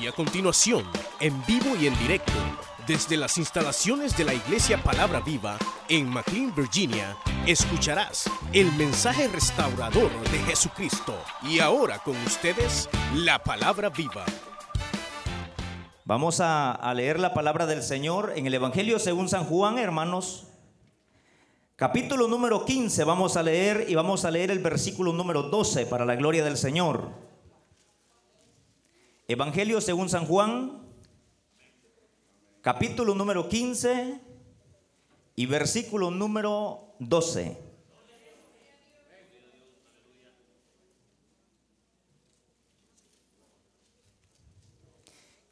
Y a continuación, en vivo y en directo, desde las instalaciones de la Iglesia Palabra Viva en McLean, Virginia, escucharás el mensaje restaurador de Jesucristo. Y ahora con ustedes, la Palabra Viva. Vamos a, a leer la palabra del Señor en el Evangelio según San Juan, hermanos. Capítulo número 15 vamos a leer y vamos a leer el versículo número 12 para la gloria del Señor. Evangelio según San Juan, capítulo número 15 y versículo número 12.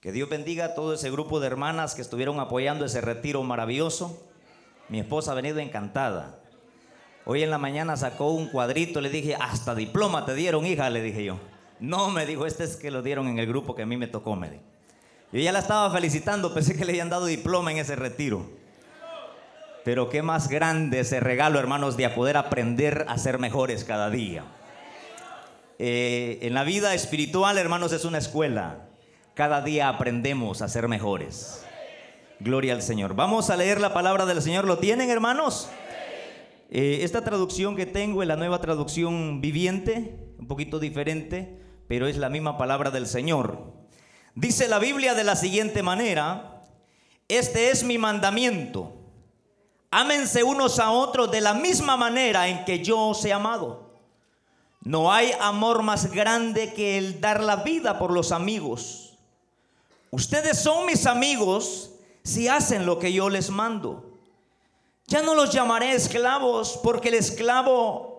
Que Dios bendiga a todo ese grupo de hermanas que estuvieron apoyando ese retiro maravilloso. Mi esposa ha venido encantada. Hoy en la mañana sacó un cuadrito, le dije, hasta diploma te dieron, hija, le dije yo. No, me dijo, este es que lo dieron en el grupo que a mí me tocó, me dijo. Yo ya la estaba felicitando, pensé que le habían dado diploma en ese retiro. Pero qué más grande ese regalo, hermanos, de poder aprender a ser mejores cada día. Eh, en la vida espiritual, hermanos, es una escuela. Cada día aprendemos a ser mejores. Gloria al Señor. Vamos a leer la palabra del Señor. ¿Lo tienen, hermanos? Eh, esta traducción que tengo es la nueva traducción viviente, un poquito diferente, pero es la misma palabra del Señor. Dice la Biblia de la siguiente manera, este es mi mandamiento. Ámense unos a otros de la misma manera en que yo os he amado. No hay amor más grande que el dar la vida por los amigos. Ustedes son mis amigos si hacen lo que yo les mando. Ya no los llamaré esclavos porque el esclavo,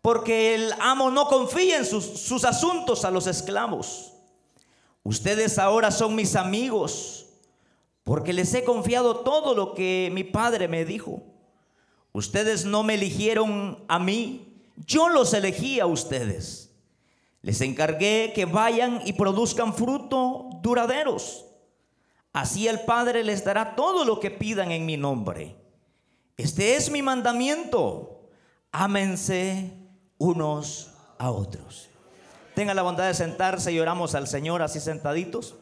porque el amo no confía en sus, sus asuntos a los esclavos. Ustedes ahora son mis amigos porque les he confiado todo lo que mi padre me dijo. Ustedes no me eligieron a mí, yo los elegí a ustedes. Les encargué que vayan y produzcan fruto duraderos. Así el Padre les dará todo lo que pidan en mi nombre. Este es mi mandamiento. Ámense unos a otros. Tenga la bondad de sentarse y oramos al Señor así sentaditos.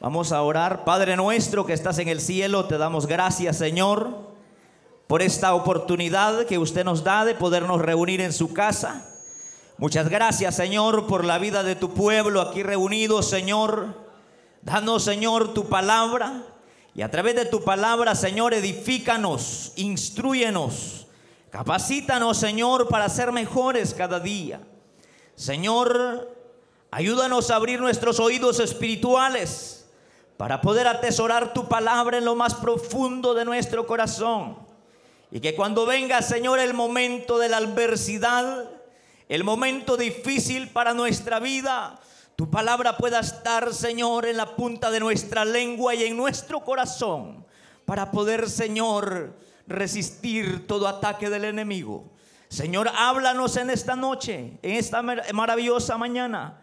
Vamos a orar. Padre nuestro que estás en el cielo, te damos gracias, Señor, por esta oportunidad que usted nos da de podernos reunir en su casa. Muchas gracias, Señor, por la vida de tu pueblo aquí reunido, Señor. Danos, Señor, tu palabra. Y a través de tu palabra, Señor, edifícanos, instruyenos, capacítanos, Señor, para ser mejores cada día. Señor, ayúdanos a abrir nuestros oídos espirituales para poder atesorar tu palabra en lo más profundo de nuestro corazón. Y que cuando venga, Señor, el momento de la adversidad, el momento difícil para nuestra vida, tu palabra pueda estar, Señor, en la punta de nuestra lengua y en nuestro corazón para poder, Señor, resistir todo ataque del enemigo. Señor, háblanos en esta noche, en esta maravillosa mañana.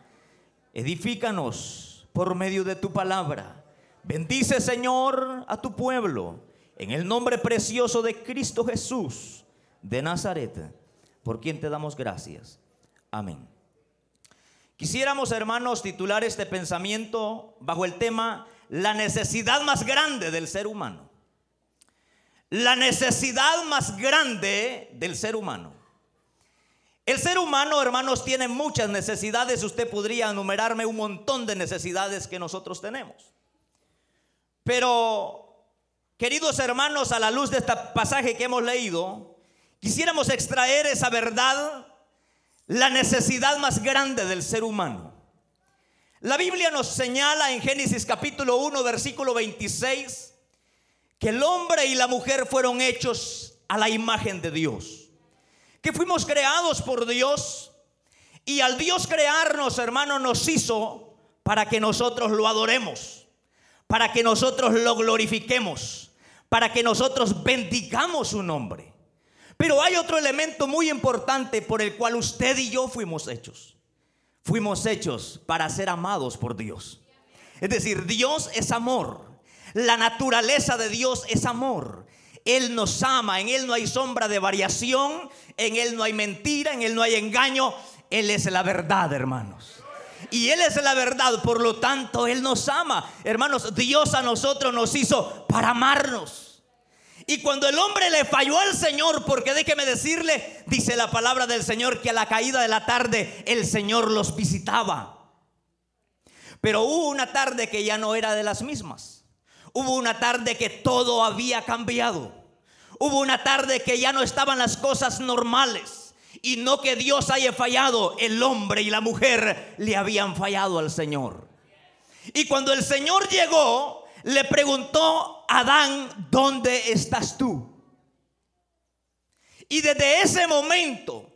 Edifícanos por medio de tu palabra. Bendice, Señor, a tu pueblo. En el nombre precioso de Cristo Jesús de Nazaret, por quien te damos gracias. Amén. Quisiéramos, hermanos, titular este pensamiento bajo el tema la necesidad más grande del ser humano. La necesidad más grande del ser humano. El ser humano, hermanos, tiene muchas necesidades. Usted podría enumerarme un montón de necesidades que nosotros tenemos. Pero, queridos hermanos, a la luz de este pasaje que hemos leído, quisiéramos extraer esa verdad la necesidad más grande del ser humano. La Biblia nos señala en Génesis capítulo 1, versículo 26, que el hombre y la mujer fueron hechos a la imagen de Dios, que fuimos creados por Dios y al Dios crearnos, hermano, nos hizo para que nosotros lo adoremos, para que nosotros lo glorifiquemos, para que nosotros bendigamos su nombre. Pero hay otro elemento muy importante por el cual usted y yo fuimos hechos. Fuimos hechos para ser amados por Dios. Es decir, Dios es amor. La naturaleza de Dios es amor. Él nos ama, en Él no hay sombra de variación, en Él no hay mentira, en Él no hay engaño. Él es la verdad, hermanos. Y Él es la verdad, por lo tanto Él nos ama. Hermanos, Dios a nosotros nos hizo para amarnos. Y cuando el hombre le falló al Señor, porque déjeme decirle, dice la palabra del Señor, que a la caída de la tarde el Señor los visitaba. Pero hubo una tarde que ya no era de las mismas. Hubo una tarde que todo había cambiado. Hubo una tarde que ya no estaban las cosas normales. Y no que Dios haya fallado, el hombre y la mujer le habían fallado al Señor. Y cuando el Señor llegó, le preguntó a Adán, ¿dónde estás tú? Y desde ese momento,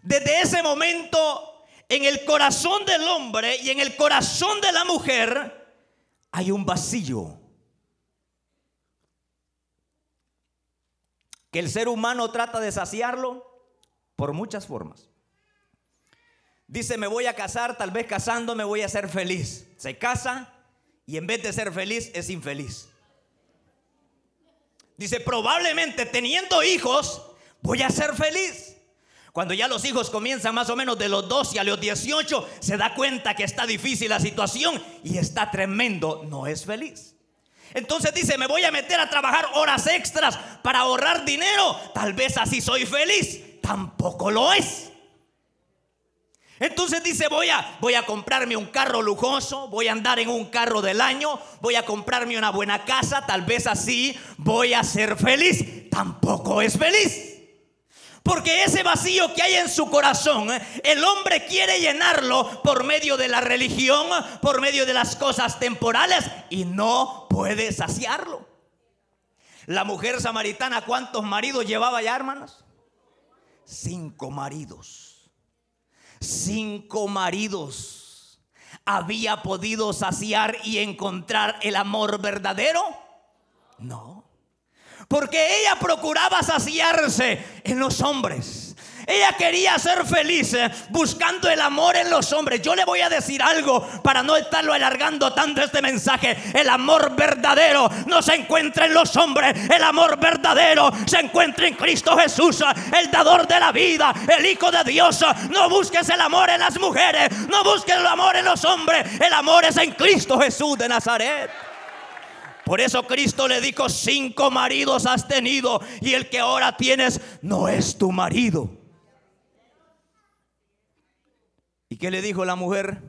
desde ese momento, en el corazón del hombre y en el corazón de la mujer, hay un vacío. Que el ser humano trata de saciarlo por muchas formas. Dice, me voy a casar, tal vez casándome voy a ser feliz. Se casa y en vez de ser feliz es infeliz. Dice, probablemente teniendo hijos voy a ser feliz. Cuando ya los hijos comienzan más o menos de los 12 a los 18, se da cuenta que está difícil la situación y está tremendo, no es feliz. Entonces dice, me voy a meter a trabajar horas extras para ahorrar dinero, tal vez así soy feliz tampoco lo es. Entonces dice, voy a, voy a comprarme un carro lujoso, voy a andar en un carro del año, voy a comprarme una buena casa, tal vez así voy a ser feliz. Tampoco es feliz. Porque ese vacío que hay en su corazón, eh, el hombre quiere llenarlo por medio de la religión, por medio de las cosas temporales y no puede saciarlo. La mujer samaritana, ¿cuántos maridos llevaba ya, hermanos? cinco maridos. Cinco maridos. ¿Había podido saciar y encontrar el amor verdadero? No. Porque ella procuraba saciarse en los hombres. Ella quería ser feliz eh, buscando el amor en los hombres. Yo le voy a decir algo para no estarlo alargando tanto este mensaje. El amor verdadero no se encuentra en los hombres. El amor verdadero se encuentra en Cristo Jesús, eh, el dador de la vida, el Hijo de Dios. No busques el amor en las mujeres. No busques el amor en los hombres. El amor es en Cristo Jesús de Nazaret. Por eso Cristo le dijo, cinco maridos has tenido y el que ahora tienes no es tu marido. ¿Y qué le dijo la mujer?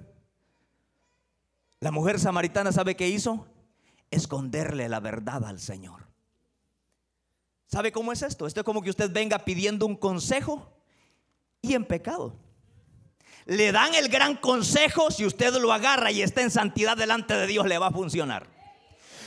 La mujer samaritana, ¿sabe qué hizo? Esconderle la verdad al Señor. ¿Sabe cómo es esto? Esto es como que usted venga pidiendo un consejo y en pecado. Le dan el gran consejo, si usted lo agarra y está en santidad delante de Dios, le va a funcionar.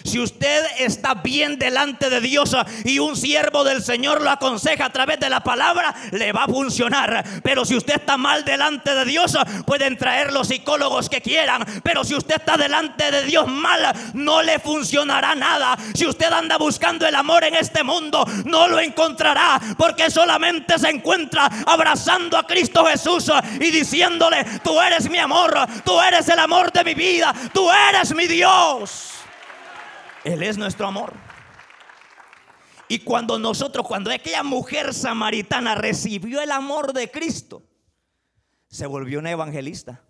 Si usted está bien delante de Dios y un siervo del Señor lo aconseja a través de la palabra, le va a funcionar. Pero si usted está mal delante de Dios, pueden traer los psicólogos que quieran. Pero si usted está delante de Dios mal, no le funcionará nada. Si usted anda buscando el amor en este mundo, no lo encontrará. Porque solamente se encuentra abrazando a Cristo Jesús y diciéndole, tú eres mi amor, tú eres el amor de mi vida, tú eres mi Dios. Él es nuestro amor. Y cuando nosotros, cuando aquella mujer samaritana recibió el amor de Cristo, se volvió una evangelista.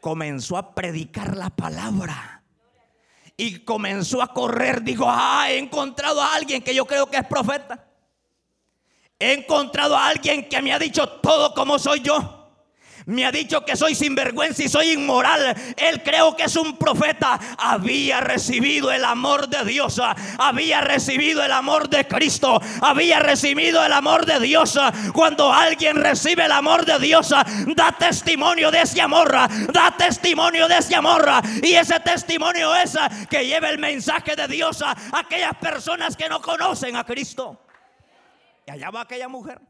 Comenzó a predicar la palabra. Y comenzó a correr. Dijo, ah, he encontrado a alguien que yo creo que es profeta. He encontrado a alguien que me ha dicho todo como soy yo me ha dicho que soy sinvergüenza y soy inmoral. Él creo que es un profeta. Había recibido el amor de Dios. Había recibido el amor de Cristo. Había recibido el amor de Dios. Cuando alguien recibe el amor de Dios, da testimonio de ese amor. Da testimonio de ese amor. Y ese testimonio es que lleva el mensaje de Dios a aquellas personas que no conocen a Cristo. Y allá va aquella mujer.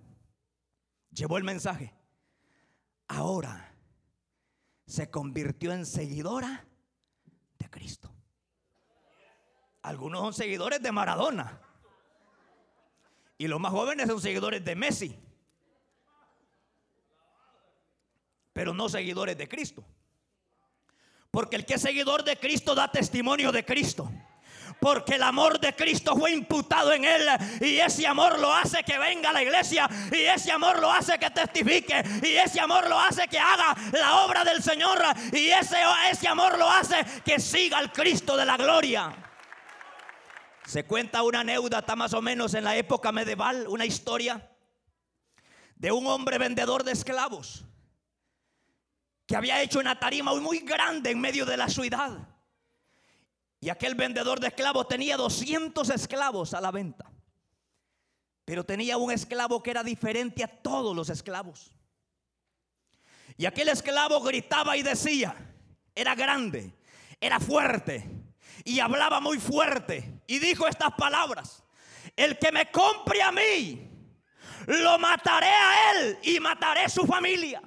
Llevó el mensaje ahora se convirtió en seguidora de Cristo. Algunos son seguidores de Maradona. Y los más jóvenes son seguidores de Messi. Pero no seguidores de Cristo. Porque el que es seguidor de Cristo da testimonio de Cristo. Porque el amor de Cristo fue imputado en él y ese amor lo hace que venga a la iglesia y ese amor lo hace que testifique y ese amor lo hace que haga la obra del Señor y ese, ese amor lo hace que siga al Cristo de la gloria. Se cuenta una anécdota más o menos en la época medieval, una historia de un hombre vendedor de esclavos que había hecho una tarima muy grande en medio de la ciudad. Y aquel vendedor de esclavos tenía 200 esclavos a la venta. Pero tenía un esclavo que era diferente a todos los esclavos. Y aquel esclavo gritaba y decía, era grande, era fuerte y hablaba muy fuerte. Y dijo estas palabras, el que me compre a mí, lo mataré a él y mataré su familia.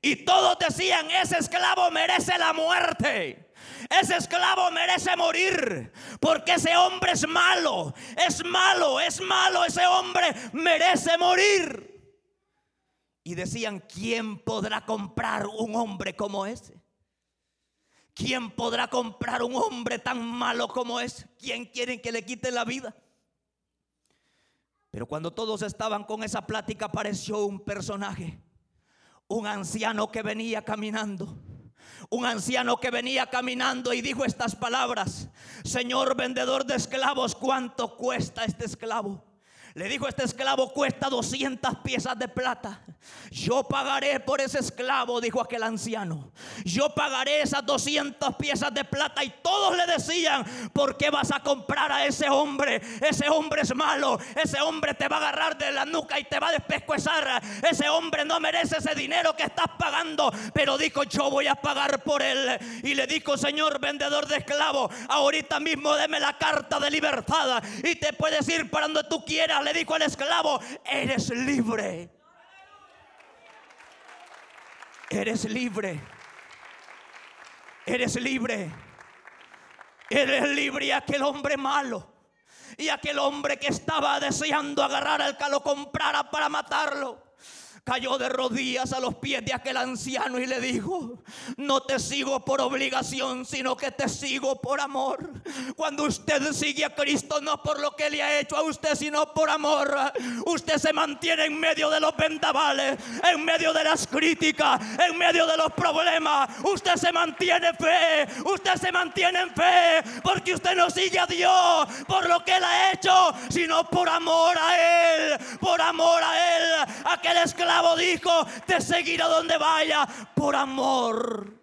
Y todos decían, ese esclavo merece la muerte. Ese esclavo merece morir porque ese hombre es malo, es malo, es malo, ese hombre merece morir. Y decían, ¿quién podrá comprar un hombre como ese? ¿Quién podrá comprar un hombre tan malo como ese? ¿Quién quieren que le quite la vida? Pero cuando todos estaban con esa plática apareció un personaje, un anciano que venía caminando un anciano que venía caminando y dijo estas palabras, Señor vendedor de esclavos, ¿cuánto cuesta este esclavo? Le dijo este esclavo cuesta 200 piezas de plata. Yo pagaré por ese esclavo, dijo aquel anciano. Yo pagaré esas 200 piezas de plata. Y todos le decían, ¿por qué vas a comprar a ese hombre? Ese hombre es malo. Ese hombre te va a agarrar de la nuca y te va a despescuezar. Ese hombre no merece ese dinero que estás pagando. Pero dijo, yo voy a pagar por él. Y le dijo, Señor vendedor de esclavos, ahorita mismo deme la carta de libertad. Y te puedes ir para donde tú quieras le dijo al esclavo, eres libre. Eres libre. Eres libre. Eres libre y aquel hombre malo. Y aquel hombre que estaba deseando agarrar al que lo comprara para matarlo cayó de rodillas a los pies de aquel anciano y le dijo, no te sigo por obligación, sino que te sigo por amor. Cuando usted sigue a Cristo, no por lo que le ha hecho a usted, sino por amor, usted se mantiene en medio de los vendavales, en medio de las críticas, en medio de los problemas. Usted se mantiene fe, usted se mantiene en fe, porque usted no sigue a Dios por lo que él ha hecho, sino por amor a Él, por amor a Él. Aquel esclavo dijo, te seguirá donde vaya por amor.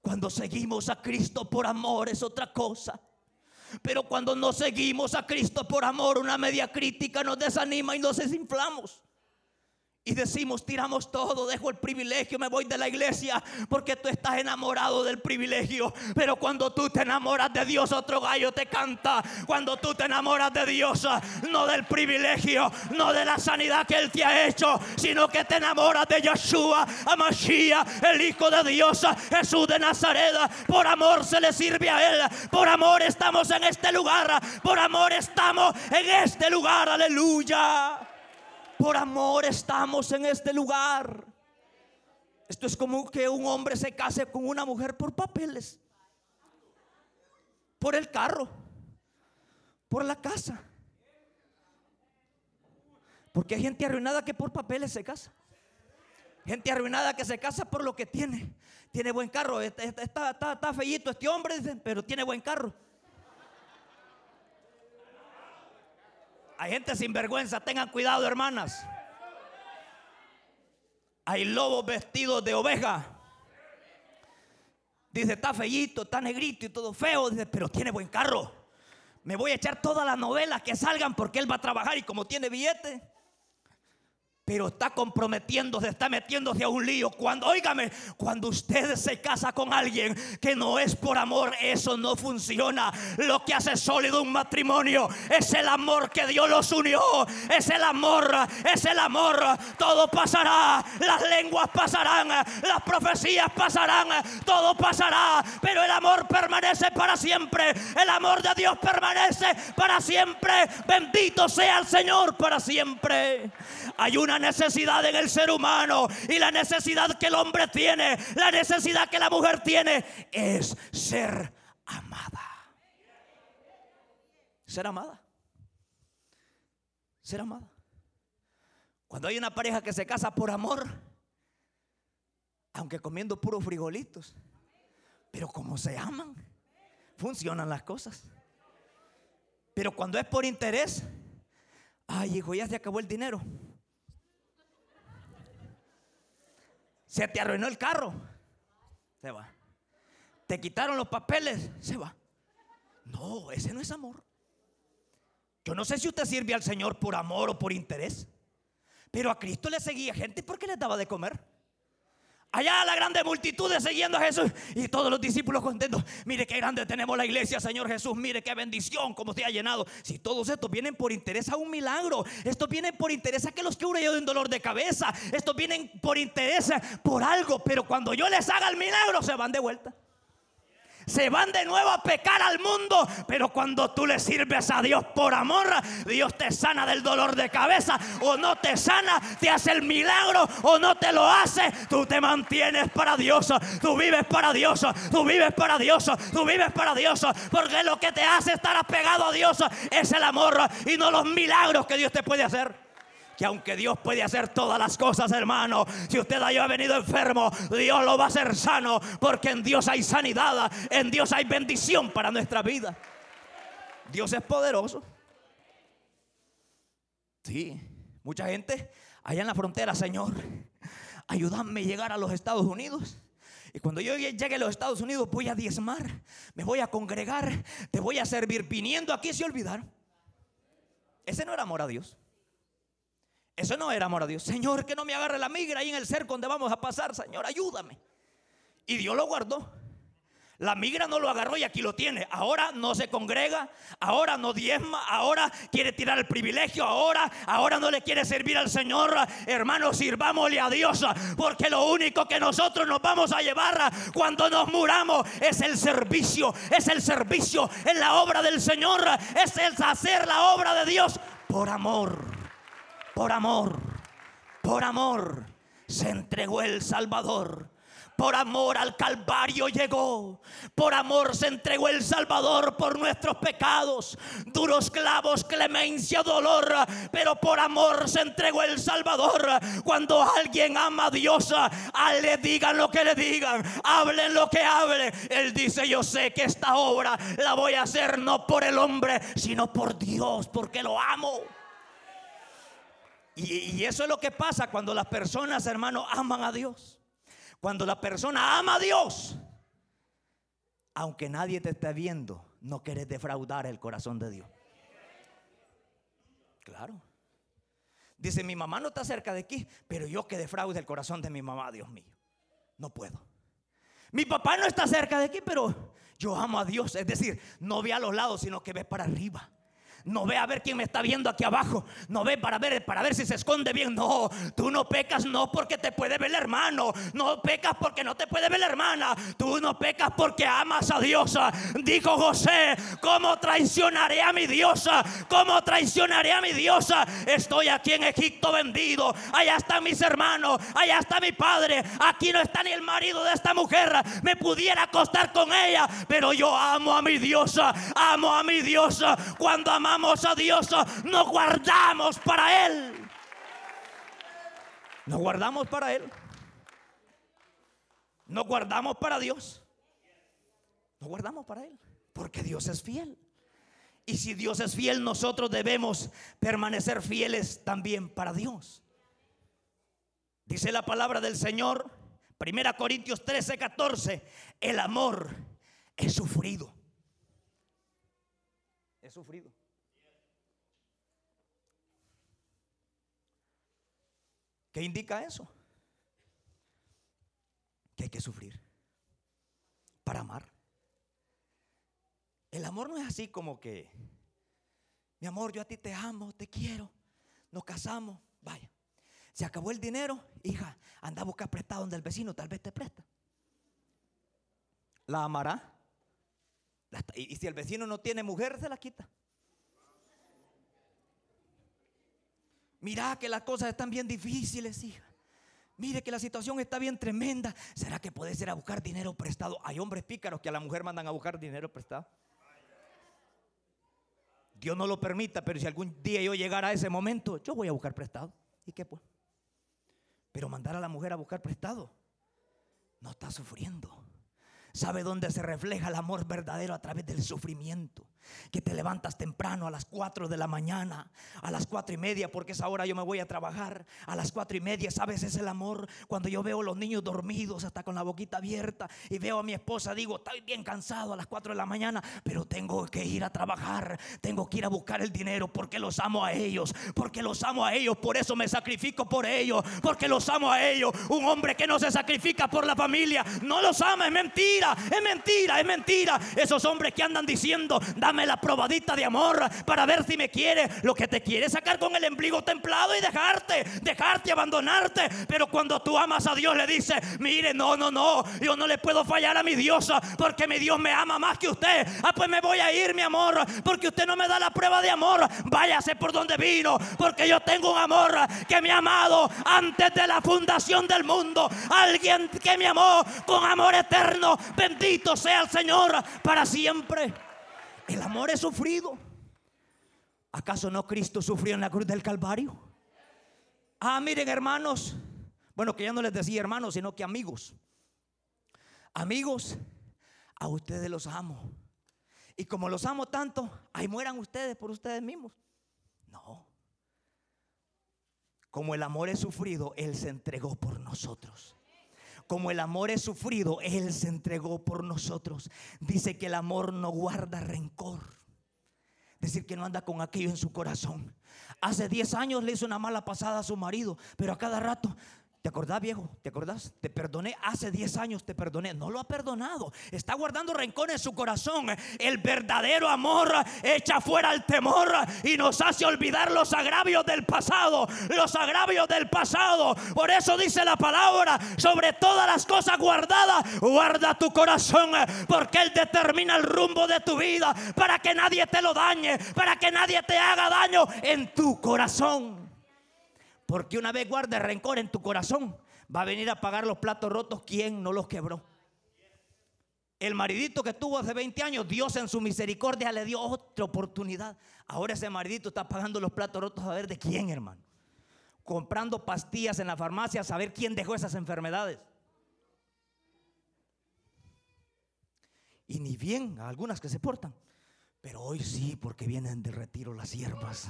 Cuando seguimos a Cristo por amor es otra cosa. Pero cuando no seguimos a Cristo por amor, una media crítica nos desanima y nos desinflamos. Y decimos, tiramos todo, dejo el privilegio, me voy de la iglesia porque tú estás enamorado del privilegio. Pero cuando tú te enamoras de Dios, otro gallo te canta. Cuando tú te enamoras de Dios, no del privilegio, no de la sanidad que Él te ha hecho, sino que te enamoras de Yeshua, Amashiach, el Hijo de Dios, Jesús de Nazaret. Por amor se le sirve a Él. Por amor estamos en este lugar. Por amor estamos en este lugar. Aleluya. Por amor estamos en este lugar. Esto es como que un hombre se case con una mujer por papeles, por el carro, por la casa. Porque hay gente arruinada que por papeles se casa. Gente arruinada que se casa por lo que tiene. Tiene buen carro. Está, está, feíto este hombre, pero tiene buen carro. Hay gente sin vergüenza, tengan cuidado, hermanas. Hay lobos vestidos de oveja. Dice, está feíto, está negrito y todo feo. Dice, pero tiene buen carro. Me voy a echar todas las novelas que salgan porque él va a trabajar y como tiene billete pero está comprometiéndose, está metiéndose a un lío. Cuando, óigame, cuando usted se casa con alguien que no es por amor, eso no funciona. Lo que hace sólido un matrimonio es el amor que Dios los unió. Es el amor, es el amor. Todo pasará, las lenguas pasarán, las profecías pasarán, todo pasará, pero el amor permanece para siempre. El amor de Dios permanece para siempre. Bendito sea el Señor para siempre. Hay una necesidad en el ser humano. Y la necesidad que el hombre tiene, la necesidad que la mujer tiene, es ser amada. Ser amada. Ser amada. Cuando hay una pareja que se casa por amor, aunque comiendo puros frijolitos, pero como se aman, funcionan las cosas. Pero cuando es por interés, ay hijo, ya se acabó el dinero. Se te arruinó el carro, se va. Te quitaron los papeles, se va. No, ese no es amor. Yo no sé si usted sirve al Señor por amor o por interés, pero a Cristo le seguía gente porque le daba de comer. Allá la grande multitud de siguiendo a Jesús y todos los discípulos contentos. Mire qué grande tenemos la iglesia, Señor Jesús. Mire qué bendición, como se ha llenado. Si todos estos vienen por interés a un milagro, estos vienen por interés a que los cure yo de dolor de cabeza, estos vienen por interés por algo, pero cuando yo les haga el milagro se van de vuelta se van de nuevo a pecar al mundo. Pero cuando tú le sirves a Dios por amor, Dios te sana del dolor de cabeza o no te sana, te hace el milagro o no te lo hace. Tú te mantienes para Dios, tú vives para Dios, tú vives para Dios, tú vives para Dios. Porque lo que te hace estar apegado a Dios es el amor y no los milagros que Dios te puede hacer que aunque Dios puede hacer todas las cosas, hermano, si usted haya venido enfermo, Dios lo va a hacer sano, porque en Dios hay sanidad, en Dios hay bendición para nuestra vida. Dios es poderoso. Sí, mucha gente allá en la frontera, Señor, ayúdame a llegar a los Estados Unidos. Y cuando yo llegue a los Estados Unidos voy a diezmar, me voy a congregar, te voy a servir viniendo aquí se olvidar. Ese no era amor a Dios. Eso no era amor a Dios. Señor, que no me agarre la migra ahí en el cerco donde vamos a pasar. Señor, ayúdame. Y Dios lo guardó. La migra no lo agarró y aquí lo tiene. Ahora no se congrega, ahora no diezma, ahora quiere tirar el privilegio, ahora, ahora no le quiere servir al Señor. Hermano, sirvámosle a Dios, porque lo único que nosotros nos vamos a llevar cuando nos muramos es el servicio, es el servicio en la obra del Señor, es el hacer la obra de Dios por amor por amor, por amor, se entregó el Salvador. Por amor al Calvario llegó. Por amor se entregó el Salvador por nuestros pecados. Duros clavos, clemencia, dolor. Pero por amor se entregó el Salvador. Cuando alguien ama a Dios, a le digan lo que le digan. Hablen lo que hablen. Él dice, yo sé que esta obra la voy a hacer no por el hombre, sino por Dios, porque lo amo. Y, eso es lo que pasa cuando las personas, hermanos, aman a Dios. Cuando la persona ama a Dios, aunque nadie te esté viendo, no quieres defraudar el corazón de Dios. Claro. Dice, mi mamá no está cerca de aquí, pero yo que defraude el corazón de mi mamá, Dios mío. No puedo. Mi papá no está cerca de aquí, pero yo amo a Dios. Es decir, no ve a los lados, sino que ve para arriba. No ve a ver quién me está viendo aquí abajo. No ve para ver, para ver si se esconde bien. No, tú no pecas no porque te puede ver el hermano. No pecas porque no te puede ver la hermana. Tú no pecas porque amas a Dios. Dijo José, ¿cómo traicionaré a mi diosa? ¿Cómo traicionaré a mi diosa? Estoy aquí en Egipto vendido. Allá están mis hermanos. Allá está mi padre. Aquí no está ni el marido de esta mujer. Me pudiera acostar con ella. Pero yo amo a mi diosa. Amo a mi diosa. Cuando amamos a Dios, nos guardamos para Él. Nos guardamos para Él. Nos guardamos para Dios. Nos guardamos para Él. Porque Dios es fiel. Y si Dios es fiel, nosotros debemos permanecer fieles también para Dios. Dice la palabra del Señor, 1 Corintios 13, 14, el amor es sufrido. Es sufrido. ¿Qué indica eso? Que hay que sufrir para amar. El amor no es así como que, mi amor, yo a ti te amo, te quiero, nos casamos, vaya. Se acabó el dinero, hija, anda a buscar prestado donde el vecino, tal vez te presta. La amará. Y si el vecino no tiene mujer, se la quita. Mira que las cosas están bien difíciles, hija. Mire que la situación está bien tremenda. ¿Será que puede ir a buscar dinero prestado? Hay hombres pícaros que a la mujer mandan a buscar dinero prestado. Dios no lo permita, pero si algún día yo llegara a ese momento, yo voy a buscar prestado. ¿Y qué pues? Pero mandar a la mujer a buscar prestado, no está sufriendo. ¿Sabe dónde se refleja el amor verdadero? A través del sufrimiento. Que te levantas temprano a las 4 de la mañana, a las cuatro y media, porque esa hora yo me voy a trabajar. A las cuatro y media, ¿sabes? Es el amor. Cuando yo veo a los niños dormidos, hasta con la boquita abierta, y veo a mi esposa, digo, estoy bien cansado a las 4 de la mañana, pero tengo que ir a trabajar. Tengo que ir a buscar el dinero porque los amo a ellos. Porque los amo a ellos, por eso me sacrifico por ellos. Porque los amo a ellos. Un hombre que no se sacrifica por la familia, no los ama, es mentira es mentira, es mentira. Esos hombres que andan diciendo, dame la probadita de amor para ver si me quiere. Lo que te quiere sacar con el embrigo templado y dejarte, dejarte, abandonarte. Pero cuando tú amas a Dios le dice, mire, no, no, no, yo no le puedo fallar a mi Dios porque mi Dios me ama más que usted. Ah, pues me voy a ir, mi amor, porque usted no me da la prueba de amor. Váyase por donde vino, porque yo tengo un amor que me ha amado antes de la fundación del mundo. Alguien que me amó con amor eterno Bendito sea el Señor para siempre. El amor es sufrido. ¿Acaso no Cristo sufrió en la cruz del Calvario? Ah, miren hermanos. Bueno, que ya no les decía hermanos, sino que amigos. Amigos, a ustedes los amo. Y como los amo tanto, ahí mueran ustedes por ustedes mismos. No. Como el amor es sufrido, Él se entregó por nosotros como el amor es sufrido, Él se entregó por nosotros. Dice que el amor no guarda rencor. Decir que no anda con aquello en su corazón. Hace 10 años le hizo una mala pasada a su marido, pero a cada rato ¿Te acordás, viejo? ¿Te acordás? Te perdoné hace 10 años, te perdoné. No lo ha perdonado. Está guardando rencor en su corazón. El verdadero amor echa fuera el temor y nos hace olvidar los agravios del pasado. Los agravios del pasado. Por eso dice la palabra, sobre todas las cosas guardadas, guarda tu corazón, porque Él determina el rumbo de tu vida para que nadie te lo dañe, para que nadie te haga daño en tu corazón. Porque una vez guarde rencor en tu corazón, va a venir a pagar los platos rotos quien no los quebró. El maridito que tuvo hace 20 años, Dios en su misericordia le dio otra oportunidad. Ahora ese maridito está pagando los platos rotos a ver de quién, hermano. Comprando pastillas en la farmacia a saber quién dejó esas enfermedades. Y ni bien algunas que se portan. Pero hoy sí, porque vienen de retiro las hierbas.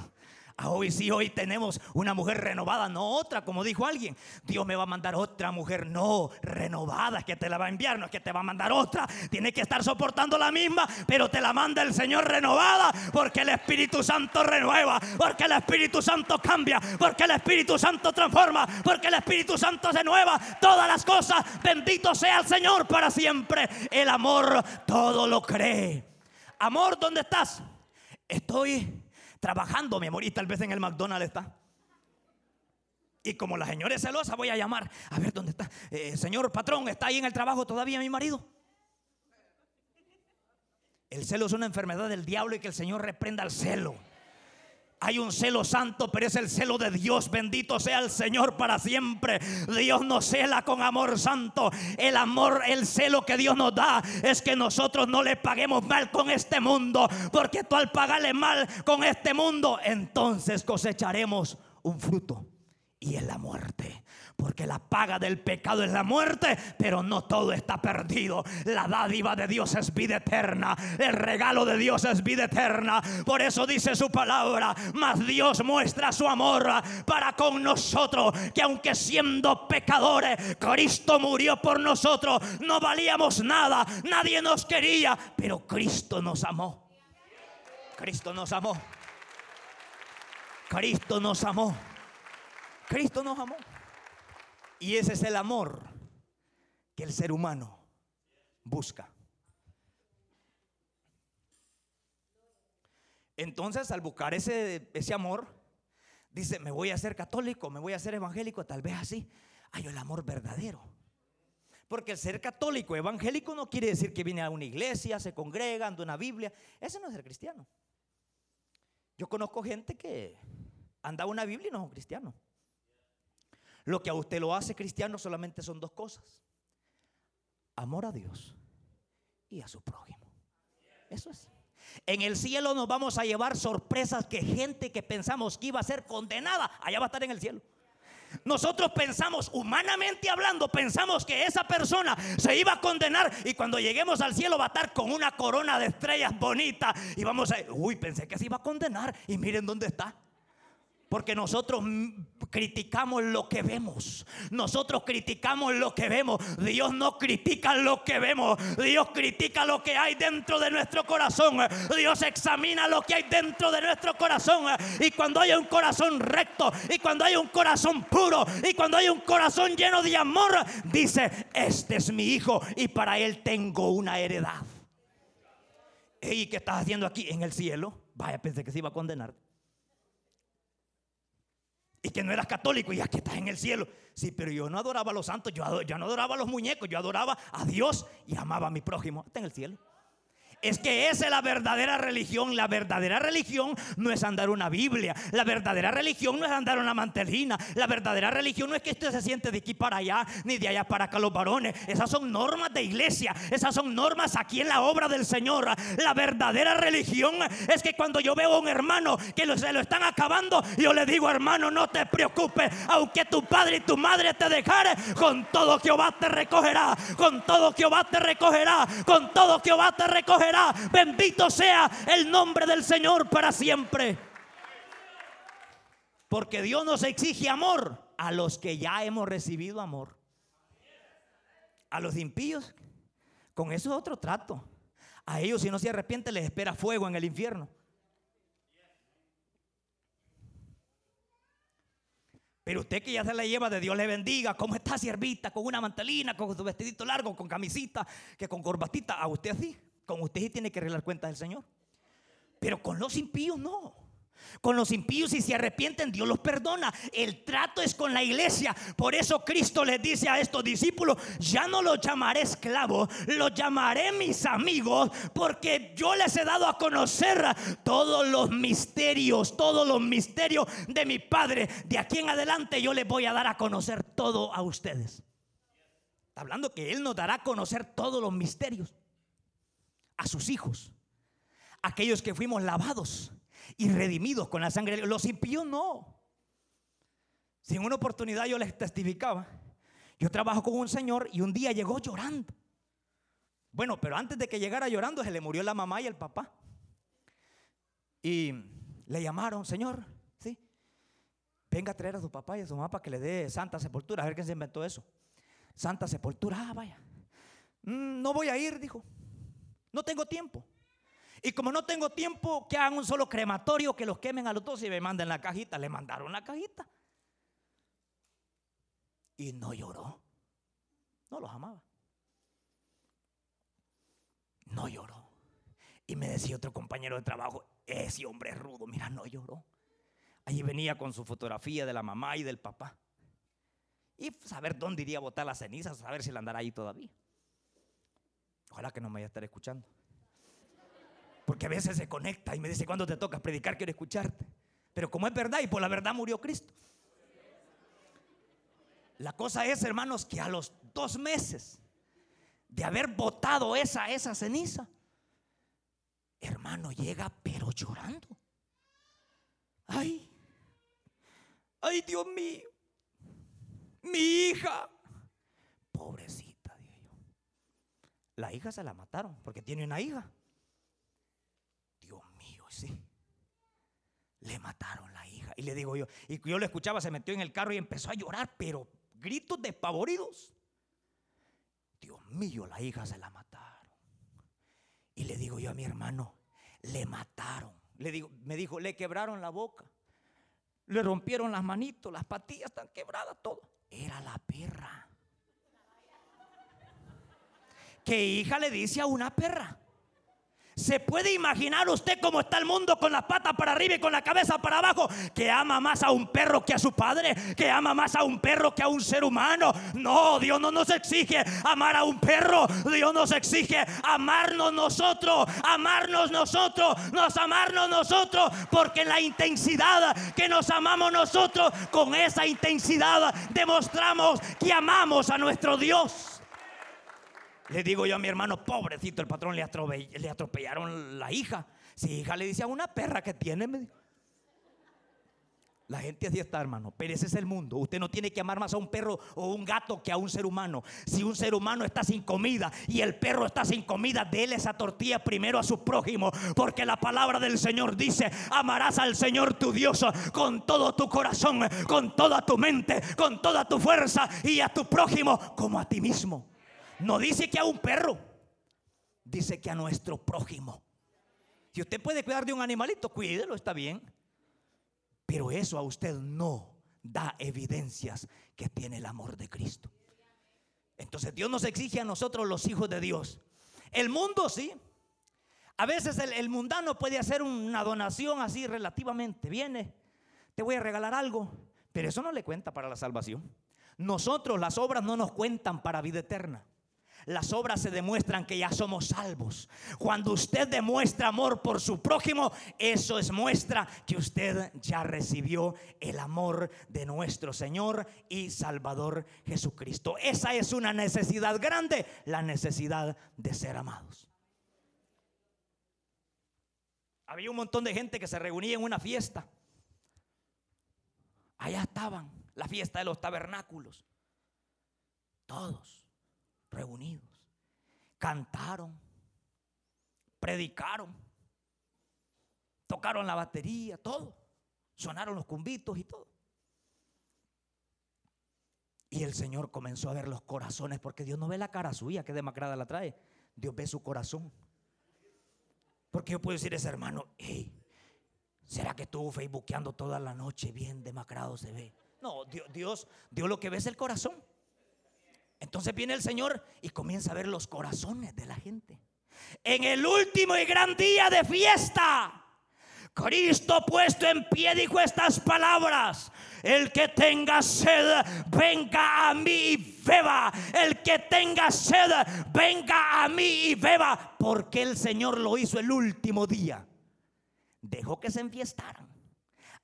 Ah, hoy sí, hoy tenemos una mujer renovada, no otra, como dijo alguien. Dios me va a mandar otra mujer, no, renovada, que te la va a enviar, no es que te va a mandar otra. Tiene que estar soportando la misma, pero te la manda el Señor renovada, porque el Espíritu Santo renueva, porque el Espíritu Santo cambia, porque el Espíritu Santo transforma, porque el Espíritu Santo renueva todas las cosas. Bendito sea el Señor para siempre. El amor todo lo cree. Amor, ¿dónde estás? Estoy trabajando, mi amor, tal vez en el McDonald's está. Y como la señora es celosa, voy a llamar. A ver, ¿dónde está? Eh, señor patrón, ¿está ahí en el trabajo todavía mi marido? El celo es una enfermedad del diablo y que el Señor reprenda el celo. Hay un celo santo, pero es el celo de Dios. Bendito sea el Señor para siempre. Dios nos cela con amor santo. El amor, el celo que Dios nos da es que nosotros no le paguemos mal con este mundo. Porque tú al pagarle mal con este mundo, entonces cosecharemos un fruto. Y es la muerte. Porque la paga del pecado es la muerte, pero no todo está perdido. La dádiva de Dios es vida eterna. El regalo de Dios es vida eterna. Por eso dice su palabra, mas Dios muestra su amor para con nosotros, que aunque siendo pecadores, Cristo murió por nosotros. No valíamos nada, nadie nos quería, pero Cristo nos amó. Cristo nos amó. Cristo nos amó. Cristo nos amó. Y ese es el amor que el ser humano busca. Entonces, al buscar ese, ese amor, dice, me voy a ser católico, me voy a ser evangélico, tal vez así. Hay el amor verdadero. Porque el ser católico, evangélico, no quiere decir que viene a una iglesia, se congrega, anda una Biblia. Ese no es ser cristiano. Yo conozco gente que anda una Biblia y no es un cristiano. Lo que a usted lo hace cristiano solamente son dos cosas. Amor a Dios y a su prójimo. Eso es. En el cielo nos vamos a llevar sorpresas que gente que pensamos que iba a ser condenada, allá va a estar en el cielo. Nosotros pensamos, humanamente hablando, pensamos que esa persona se iba a condenar y cuando lleguemos al cielo va a estar con una corona de estrellas bonita y vamos a, uy, pensé que se iba a condenar y miren dónde está. Porque nosotros criticamos lo que vemos. Nosotros criticamos lo que vemos. Dios no critica lo que vemos. Dios critica lo que hay dentro de nuestro corazón. Dios examina lo que hay dentro de nuestro corazón. Y cuando hay un corazón recto, y cuando hay un corazón puro, y cuando hay un corazón lleno de amor, dice, este es mi hijo y para él tengo una heredad. ¿Y qué estás haciendo aquí en el cielo? Vaya, pensé que se iba a condenar y que no eras católico y ya que estás en el cielo. Sí, pero yo no adoraba a los santos, yo, yo no adoraba a los muñecos, yo adoraba a Dios y amaba a mi prójimo. Está en el cielo. Es que esa es la verdadera religión. La verdadera religión no es andar una Biblia. La verdadera religión no es andar una mantelina. La verdadera religión no es que usted se siente de aquí para allá, ni de allá para acá los varones. Esas son normas de iglesia. Esas son normas aquí en la obra del Señor. La verdadera religión es que cuando yo veo a un hermano que se lo están acabando, yo le digo, hermano, no te preocupes. Aunque tu padre y tu madre te dejaren, con todo Jehová te recogerá. Con todo Jehová te recogerá. Con todo Jehová te recogerá. Bendito sea el nombre del Señor para siempre. Porque Dios nos exige amor a los que ya hemos recibido amor. A los impíos, con eso es otro trato. A ellos si no se arrepienten les espera fuego en el infierno. Pero usted que ya se la lleva de Dios le bendiga, ¿cómo está siervita? Con una mantelina, con su vestidito largo, con camisita, que con corbatita, a usted así. Con usted sí tiene que arreglar cuentas del Señor. Pero con los impíos no. Con los impíos si se arrepienten, Dios los perdona. El trato es con la iglesia. Por eso Cristo les dice a estos discípulos, ya no los llamaré esclavos, los llamaré mis amigos, porque yo les he dado a conocer todos los misterios, todos los misterios de mi Padre. De aquí en adelante yo les voy a dar a conocer todo a ustedes. Está hablando que Él nos dará a conocer todos los misterios a sus hijos, aquellos que fuimos lavados y redimidos con la sangre. Los impíos no. Si en una oportunidad yo les testificaba, yo trabajo con un señor y un día llegó llorando. Bueno, pero antes de que llegara llorando se le murió la mamá y el papá. Y le llamaron, señor, ¿sí? Venga a traer a su papá y a su mamá para que le dé santa sepultura. A ver quién se inventó eso. Santa sepultura, ah, vaya. Mm, no voy a ir, dijo. No tengo tiempo. Y como no tengo tiempo, que hagan un solo crematorio, que los quemen a los dos y me manden la cajita. Le mandaron la cajita. Y no lloró. No los amaba. No lloró. Y me decía otro compañero de trabajo, ese hombre es rudo, mira, no lloró. Allí venía con su fotografía de la mamá y del papá. Y saber dónde iría a botar las cenizas, saber si la andará ahí todavía. Ojalá que no me vaya a estar escuchando. Porque a veces se conecta y me dice, cuando te toca predicar, quiero escucharte. Pero como es verdad y por la verdad murió Cristo. La cosa es, hermanos, que a los dos meses de haber botado esa, esa ceniza, hermano, llega pero llorando. Ay, ay Dios mío, mi hija, pobrecita. La hija se la mataron porque tiene una hija. Dios mío, sí. Le mataron la hija. Y le digo yo, y yo lo escuchaba, se metió en el carro y empezó a llorar, pero gritos despavoridos. Dios mío, la hija se la mataron. Y le digo yo a mi hermano, le mataron. Le digo, me dijo, le quebraron la boca. Le rompieron las manitos, las patillas están quebradas, todo. Era la perra. ¿Qué hija le dice a una perra? ¿Se puede imaginar usted cómo está el mundo con las patas para arriba y con la cabeza para abajo? Que ama más a un perro que a su padre, que ama más a un perro que a un ser humano. No, Dios no nos exige amar a un perro, Dios nos exige amarnos nosotros, amarnos nosotros, nos amarnos nosotros, porque la intensidad que nos amamos nosotros, con esa intensidad demostramos que amamos a nuestro Dios. Le digo yo a mi hermano, pobrecito, el patrón le, atropellaron la hija. Si hija le dice a una perra que tiene, La gente así está, hermano. Pero ese es el mundo. Usted no tiene que amar más a un perro o un gato que a un ser humano. Si un ser humano está sin comida y el perro está sin comida, déle esa tortilla primero a su prójimo. Porque la palabra del Señor dice: Amarás al Señor tu Dios con todo tu corazón, con toda tu mente, con toda tu fuerza y a tu prójimo como a ti mismo. No dice que a un perro, dice que a nuestro prójimo. Si usted puede cuidar de un animalito, cuídelo, está bien. Pero eso a usted no da evidencias que tiene el amor de Cristo. Entonces Dios nos exige a nosotros los hijos de Dios. El mundo sí. A veces el, mundano puede hacer una donación así relativamente. Viene, te voy a regalar algo, pero eso no le cuenta para la salvación. Nosotros las obras no nos cuentan para vida eterna las obras se demuestran que ya somos salvos. Cuando usted demuestra amor por su prójimo, eso es muestra que usted ya recibió el amor de nuestro Señor y Salvador Jesucristo. Esa es una necesidad grande, la necesidad de ser amados. Había un montón de gente que se reunía en una fiesta. Allá estaban, la fiesta de los tabernáculos. Todos reunidos. Cantaron, predicaron, tocaron la batería, todo. Sonaron los cumbitos y todo. Y el Señor comenzó a ver los corazones, porque Dios no ve la cara suya, que demacrada la trae. Dios ve su corazón. Porque yo puedo decir a ese hermano, ¿será que estuvo facebookeando toda la noche? Bien demacrado se ve. No, Dios, Dios, Dios lo que ve es el corazón. Entonces viene el Señor y comienza a ver los corazones de la gente. En el último y gran día de fiesta, Cristo puesto en pie dijo estas palabras. El que tenga sed, venga a mí y beba. El que tenga sed, venga a mí y beba. Porque el Señor lo hizo el último día. Dejó que se enfiestaran.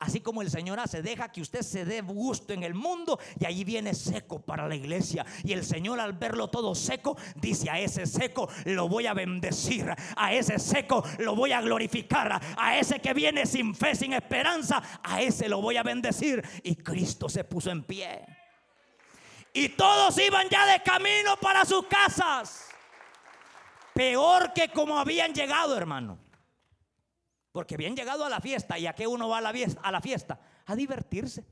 Así como el Señor hace, deja que usted se dé gusto en el mundo y allí viene seco para la iglesia. Y el Señor al verlo todo seco, dice a ese seco lo voy a bendecir, a ese seco lo voy a glorificar, a ese que viene sin fe, sin esperanza, a ese lo voy a bendecir. Y Cristo se puso en pie. Y todos iban ya de camino para sus casas. Peor que como habían llegado, hermano. Porque bien llegado a la fiesta, ¿y a qué uno va a la, fiesta, a la fiesta? A divertirse.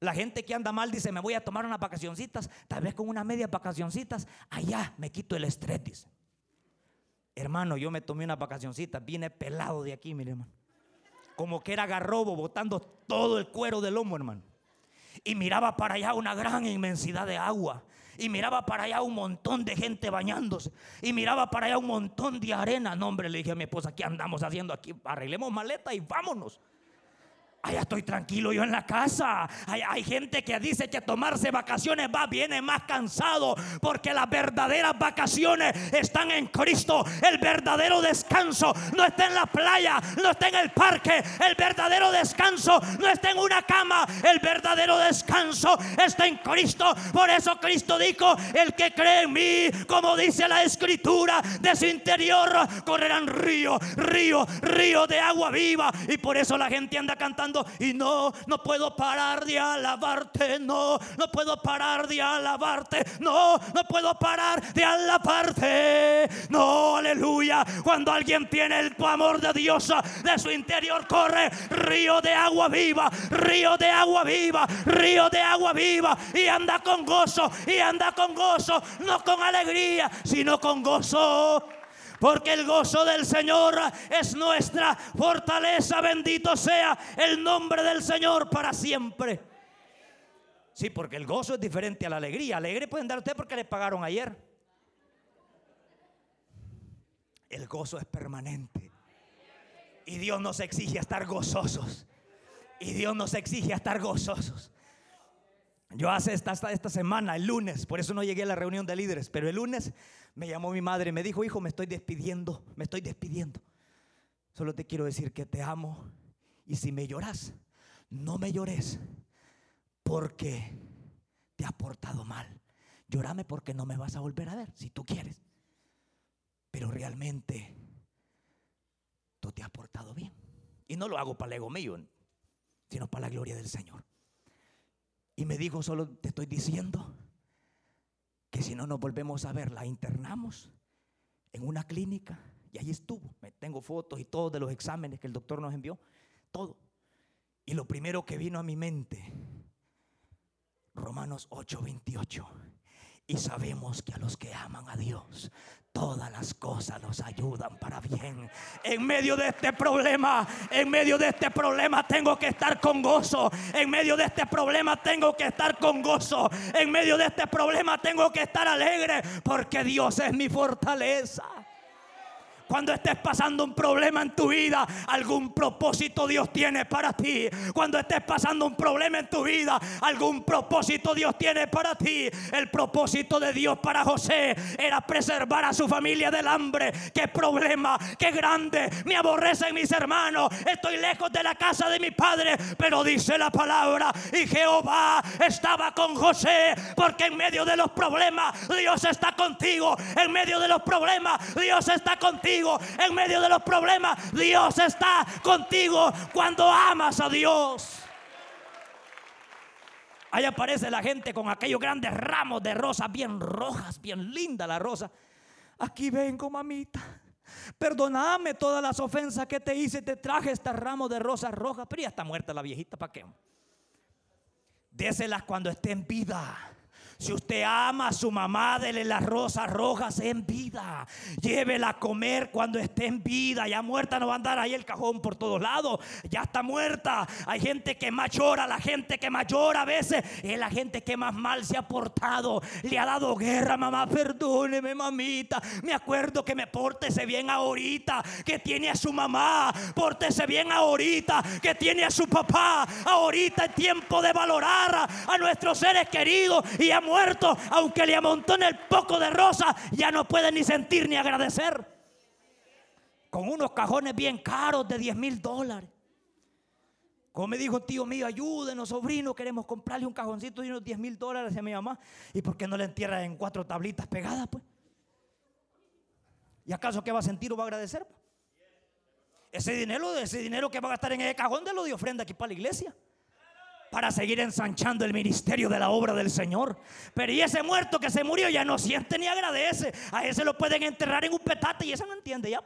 La gente que anda mal dice, me voy a tomar unas vacacioncitas, tal vez con unas medias vacacioncitas, allá me quito el estrés. Hermano, yo me tomé unas vacacioncitas, vine pelado de aquí, mire hermano. Como que era garrobo, botando todo el cuero del lomo, hermano. Y miraba para allá una gran inmensidad de agua y miraba para allá un montón de gente bañándose y miraba para allá un montón de arena. No, hombre, le dije a mi esposa, ¿qué andamos haciendo aquí? Arreglemos maleta y vámonos. Allá estoy tranquilo yo en la casa. Hay, gente que dice que tomarse vacaciones va, viene más cansado. Porque las verdaderas vacaciones están en Cristo. El verdadero descanso no está en la playa, no está en el parque. El verdadero descanso no está en una cama. El verdadero descanso está en Cristo. Por eso Cristo dijo, el que cree en mí, como dice la escritura, de su interior correrán río, río, río de agua viva. Y por eso la gente anda cantando y no, no puedo parar de alabarte, no, no puedo parar de alabarte, no, no puedo parar de alabarte, no, aleluya. Cuando alguien tiene el amor de Dios de su interior corre río de agua viva, río de agua viva, río de agua viva y anda con gozo y anda con gozo, no con alegría, sino con gozo. Porque el gozo del Señor es nuestra fortaleza. Bendito sea el nombre del Señor para siempre. Sí, porque el gozo es diferente a la alegría. Alegre pueden dar usted porque le pagaron ayer. El gozo es permanente. Y Dios nos exige estar gozosos. Y Dios nos exige estar gozosos. Yo hace esta, esta, semana, el lunes, por eso no llegué a la reunión de líderes, pero el lunes me llamó mi madre y me dijo, hijo, me estoy despidiendo, me estoy despidiendo. Solo te quiero decir que te amo. Y si me lloras, no me llores porque te ha portado mal. Llorame porque no me vas a volver a ver, si tú quieres. Pero realmente tú te has portado bien. Y no lo hago para el ego mío, sino para la gloria del Señor. Y me dijo, solo te estoy diciendo que si no nos volvemos a ver, la internamos en una clínica. Y ahí estuvo. Me tengo fotos y todo de los exámenes que el doctor nos envió. Todo. Y lo primero que vino a mi mente, Romanos 8:28. Y sabemos que a los que aman a Dios, todas las cosas nos ayudan para bien. En medio de este problema, en medio de este problema tengo que estar con gozo. En medio de este problema tengo que estar con gozo. En medio de este problema tengo que estar alegre porque Dios es mi fortaleza. Cuando estés pasando un problema en tu vida, algún propósito Dios tiene para ti. Cuando estés pasando un problema en tu vida, algún propósito Dios tiene para ti. El propósito de Dios para José era preservar a su familia del hambre. Qué problema, qué grande. Me aborrecen mis hermanos. Estoy lejos de la casa de mi padre. Pero dice la palabra y Jehová estaba con José. Porque en medio de los problemas Dios está contigo. En medio de los problemas Dios está contigo en medio de los problemas. Dios está contigo cuando amas a Dios. Ahí aparece la gente con aquellos grandes ramos de rosas bien rojas, bien linda la rosa. Aquí vengo, mamita. Perdóname todas las ofensas que te hice. Te traje este ramo de rosas rojas. Pero ya está muerta la viejita, ¿para qué? Déselas cuando esté en vida. Si usted ama a su mamá, dele las rosas rojas en vida. Llévela a comer cuando esté en vida. Ya muerta no va a andar ahí el cajón por todos lados. Ya está muerta. Hay gente que más llora. La gente que más llora a veces es la gente que más mal se ha portado. Le ha dado guerra, mamá. Perdóneme, mamita. Me acuerdo que me pórtese bien ahorita. Que tiene a su mamá. Pórtese bien ahorita. Que tiene a su papá. Ahorita es tiempo de valorar a, nuestros seres queridos y a muerto, aunque le amontone el poco de rosa, ya no puede ni sentir ni agradecer. Con unos cajones bien caros de 10 mil dólares. Como me dijo tío mío, ayúdenos, sobrino, queremos comprarle un cajoncito de unos 10 mil dólares a mi mamá. ¿Y por qué no le entierra en cuatro tablitas pegadas, pues? ¿Y acaso qué va a sentir o va a agradecer? Ese dinero, ese dinero que va a gastar en ese cajón de lo de ofrenda aquí para la iglesia para seguir ensanchando el ministerio de la obra del Señor. Pero y ese muerto que se murió ya no siente ni agradece. A ese lo pueden enterrar en un petate y ese no entiende ya.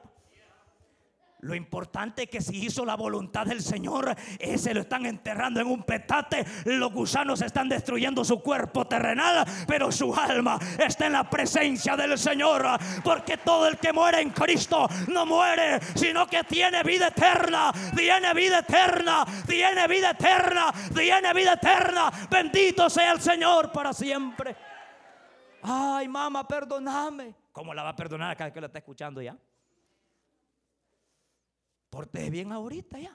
Lo importante es que si hizo la voluntad del Señor, ese lo están enterrando en un petate. Los gusanos están destruyendo su cuerpo terrenal, pero su alma está en la presencia del Señor. Porque todo el que muere en Cristo no muere, sino que tiene vida eterna. Tiene vida eterna, tiene vida eterna, tiene vida eterna. Bendito sea el Señor para siempre. Ay, mamá, perdóname. ¿Cómo la va a perdonar cada vez que la está escuchando ya? Porte bien ahorita ya.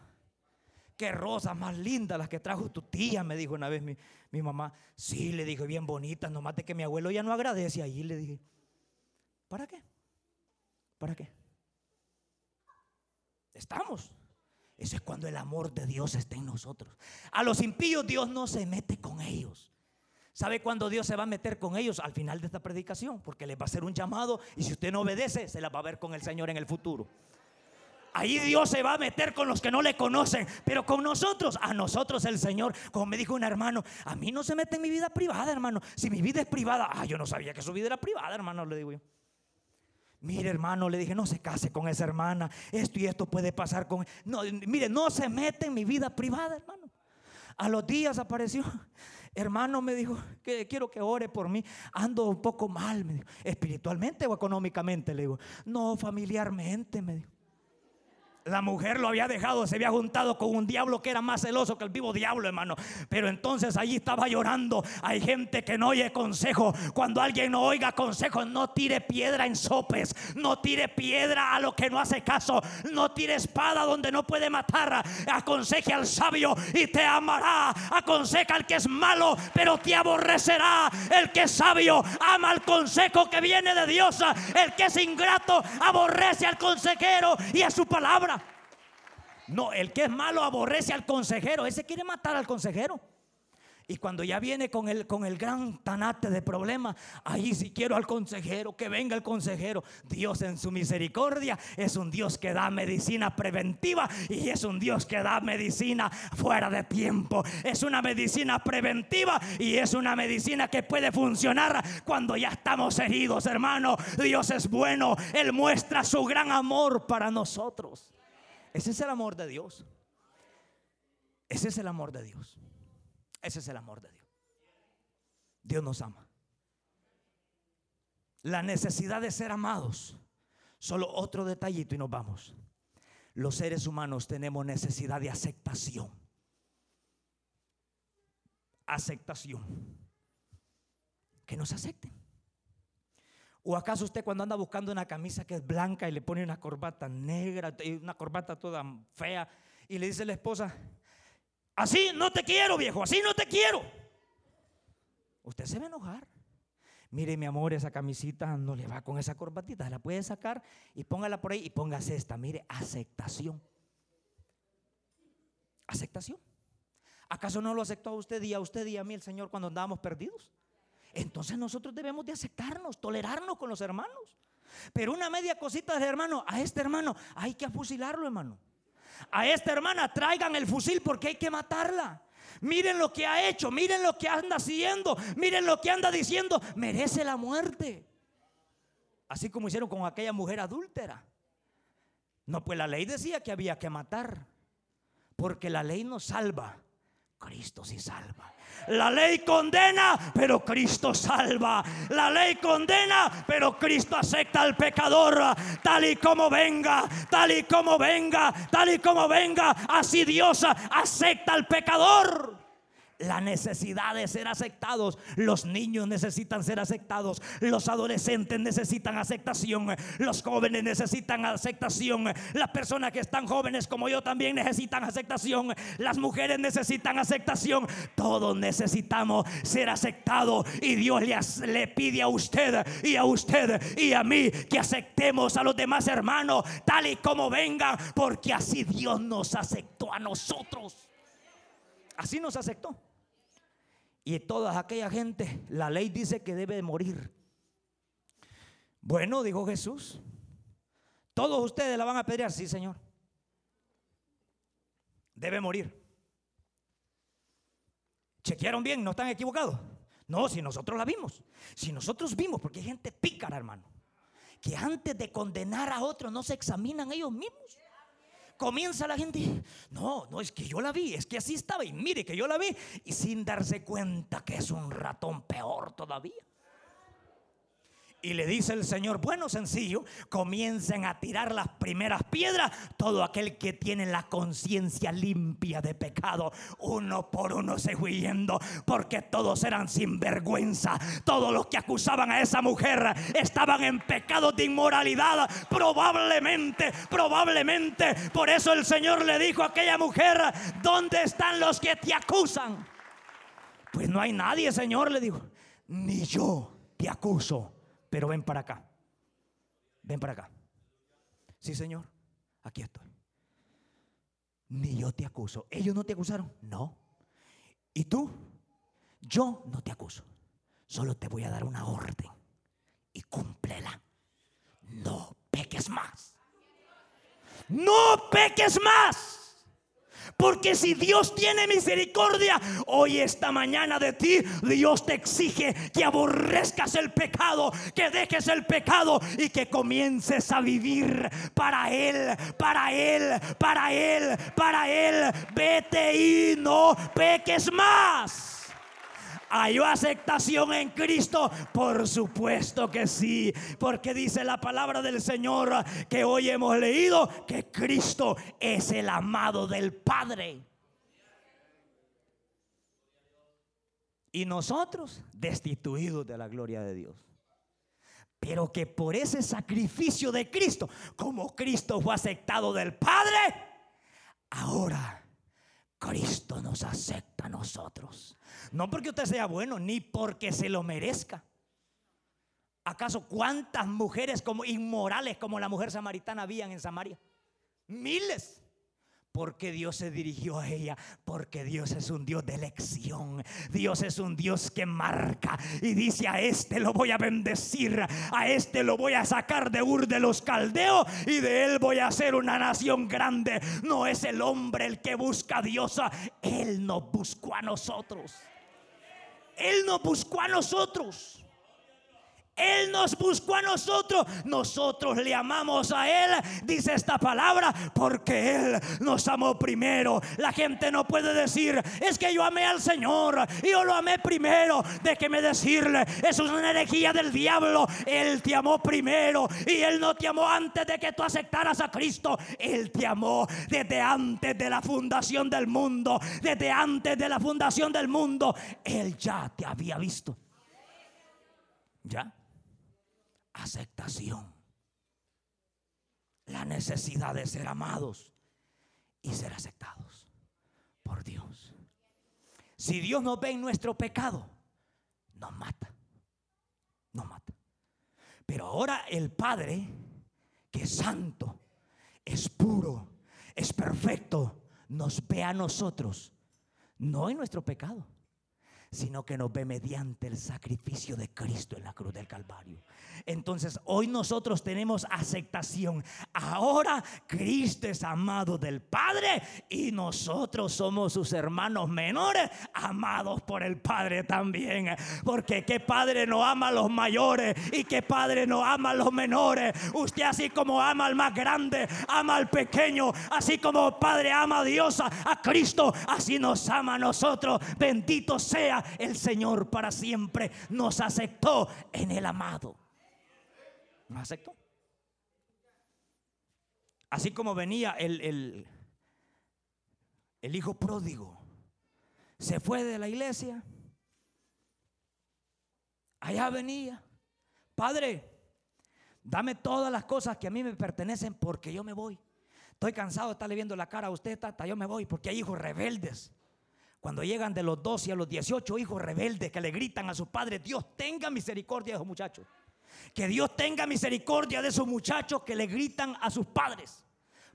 Qué rosas más lindas las que trajo tu tía, me dijo una vez mi, mi mamá. Sí, le dije, bien bonitas, nomás de que mi abuelo ya no agradece. Ahí le dije, ¿para qué? ¿Para qué? Estamos. Eso es cuando el amor de Dios está en nosotros. A los impíos Dios no se mete con ellos. ¿Sabe cuándo Dios se va a meter con ellos? Al final de esta predicación, porque les va a hacer un llamado y si usted no obedece, se la va a ver con el Señor en el futuro. Ahí Dios se va a meter con los que no le conocen, pero con nosotros, a nosotros el Señor, como me dijo un hermano, a mí no se mete en mi vida privada, hermano. Si mi vida es privada, ah, yo no sabía que su vida era privada, hermano, le digo yo. Mire, hermano, le dije, no se case con esa hermana. Esto y esto puede pasar con. No, mire, no se mete en mi vida privada, hermano. A los días apareció. Hermano me dijo quiero que ore por mí. Ando un poco mal, me dijo. Espiritualmente o económicamente, le digo. No, familiarmente, me dijo. La mujer lo había dejado, se había juntado con un diablo que era más celoso que el vivo diablo, hermano. Pero entonces allí estaba llorando. Hay gente que no oye consejo. Cuando alguien no oiga consejo, no tire piedra en sopes. No tire piedra a lo que no hace caso. No tire espada donde no puede matar. Aconseje al sabio y te amará. Aconseja al que es malo, pero te aborrecerá. El que es sabio ama al consejo que viene de Dios. El que es ingrato aborrece al consejero y a su palabra. No, el que es malo aborrece al consejero. Ese quiere matar al consejero. Y cuando ya viene con el, con el gran tanate de problemas, ahí si quiero al consejero, que venga el consejero. Dios en su misericordia es un Dios que da medicina preventiva y es un Dios que da medicina fuera de tiempo. Es una medicina preventiva y es una medicina que puede funcionar cuando ya estamos heridos, hermano. Dios es bueno, Él muestra su gran amor para nosotros. Ese es el amor de Dios. Ese es el amor de Dios. Ese es el amor de Dios. Dios nos ama. La necesidad de ser amados. Solo otro detallito y nos vamos. Los seres humanos tenemos necesidad de aceptación. Aceptación. Que nos acepten. ¿O acaso usted cuando anda buscando una camisa que es blanca y le pone una corbata negra, una corbata toda fea, y le dice a la esposa, así no te quiero viejo, así no te quiero? Usted se va a enojar. Mire mi amor, esa camisita no le va con esa corbatita, la puede sacar y póngala por ahí y póngase esta. Mire, aceptación. Aceptación. ¿Acaso no lo aceptó a usted y a usted y a mí el Señor cuando andábamos perdidos? Entonces nosotros debemos de aceptarnos, tolerarnos con los hermanos. Pero una media cosita de hermano, a este hermano hay que fusilarlo, hermano. A esta hermana traigan el fusil porque hay que matarla. Miren lo que ha hecho, miren lo que anda haciendo, miren lo que anda diciendo, merece la muerte. Así como hicieron con aquella mujer adúltera. No, pues la ley decía que había que matar, porque la ley nos salva, Cristo sí salva. La ley condena, pero Cristo salva. La ley condena, pero Cristo acepta al pecador tal y como venga, tal y como venga, tal y como venga. Así Dios acepta al pecador la necesidad de ser aceptados. Los niños necesitan ser aceptados. Los adolescentes necesitan aceptación. Los jóvenes necesitan aceptación. Las personas que están jóvenes como yo también necesitan aceptación. Las mujeres necesitan aceptación. Todos necesitamos ser aceptados. Y Dios le, pide a usted y a usted y a mí que aceptemos a los demás hermanos tal y como vengan. Porque así Dios nos aceptó a nosotros. Así nos aceptó. Y toda aquella gente, la ley dice que debe morir. Bueno, dijo Jesús, todos ustedes la van a pedir, sí, Señor. Debe morir. ¿Chequearon bien? ¿No están equivocados? No, si nosotros la vimos. Si nosotros vimos, porque hay gente pícara, hermano, que antes de condenar a otro no se examinan ellos mismos comienza la gente, no, no es que yo la vi, es que así estaba y mire que yo la vi y sin darse cuenta que es un ratón peor todavía. Y le dice el Señor, bueno, sencillo, comiencen a tirar las primeras piedras, todo aquel que tiene la conciencia limpia de pecado, uno por uno se huyendo, porque todos eran sin vergüenza. Todos los que acusaban a esa mujer estaban en pecado de inmoralidad, probablemente, probablemente. Por eso el Señor le dijo a aquella mujer, ¿dónde están los que te acusan? Pues no hay nadie, Señor, le dijo, ni yo te acuso pero ven para acá. Ven para acá. Sí, Señor, aquí estoy. Ni yo te acuso. ¿Ellos no te acusaron? No. ¿Y tú? Yo no te acuso. Solo te voy a dar una orden. Y cúmplela. No peques más. No peques más. Porque si Dios tiene misericordia hoy esta mañana de ti, Dios te exige que aborrezcas el pecado, que dejes el pecado y que comiences a vivir para Él, para Él, para Él, para Él. Vete y no peques más. ¿Hay aceptación en Cristo? Por supuesto que sí, porque dice la palabra del Señor que hoy hemos leído que Cristo es el amado del Padre. Y nosotros destituidos de la gloria de Dios. Pero que por ese sacrificio de Cristo, como Cristo fue aceptado del Padre, ahora Cristo nos acepta a nosotros. No porque usted sea bueno, ni porque se lo merezca. ¿Acaso cuántas mujeres como inmorales como la mujer samaritana habían en Samaria? Miles porque Dios se dirigió a ella, porque Dios es un Dios de elección, Dios es un Dios que marca y dice a este lo voy a bendecir, a este lo voy a sacar de Ur de los Caldeos y de él voy a hacer una nación grande. No es el hombre el que busca a Dios, él nos buscó a nosotros. Él nos buscó a nosotros. Él nos buscó a nosotros, nosotros le amamos a Él, dice esta palabra, porque Él nos amó primero. La gente no puede decir, es que yo amé al Señor, yo lo amé primero. De que me decirle, eso es una herejía del diablo. Él te amó primero y Él no te amó antes de que tú aceptaras a Cristo. Él te amó desde antes de la fundación del mundo, desde antes de la fundación del mundo. Él ya te había visto. ¿Ya? Aceptación. La necesidad de ser amados y ser aceptados por Dios. Si Dios nos ve en nuestro pecado, nos mata. Nos mata. Pero ahora el Padre, que es santo, es puro, es perfecto, nos ve a nosotros, no en nuestro pecado sino que nos ve mediante el sacrificio de Cristo en la cruz del Calvario. Entonces hoy nosotros tenemos aceptación. Ahora Cristo es amado del Padre y nosotros somos sus hermanos menores, amados por el Padre también. Porque qué Padre no ama a los mayores y qué Padre no ama a los menores. Usted así como ama al más grande, ama al pequeño, así como Padre ama a Dios, a Cristo, así nos ama a nosotros. Bendito sea el Señor para siempre. Nos aceptó en el amado. Nos aceptó. Así como venía el, el, el hijo pródigo, se fue de la iglesia. Allá venía, Padre, dame todas las cosas que a mí me pertenecen porque yo me voy. Estoy cansado de estarle viendo la cara a usted, tata, yo me voy porque hay hijos rebeldes. Cuando llegan de los 12 a los 18 hijos rebeldes que le gritan a sus padres, Dios tenga misericordia de esos muchachos. Que Dios tenga misericordia de esos muchachos que le gritan a sus padres.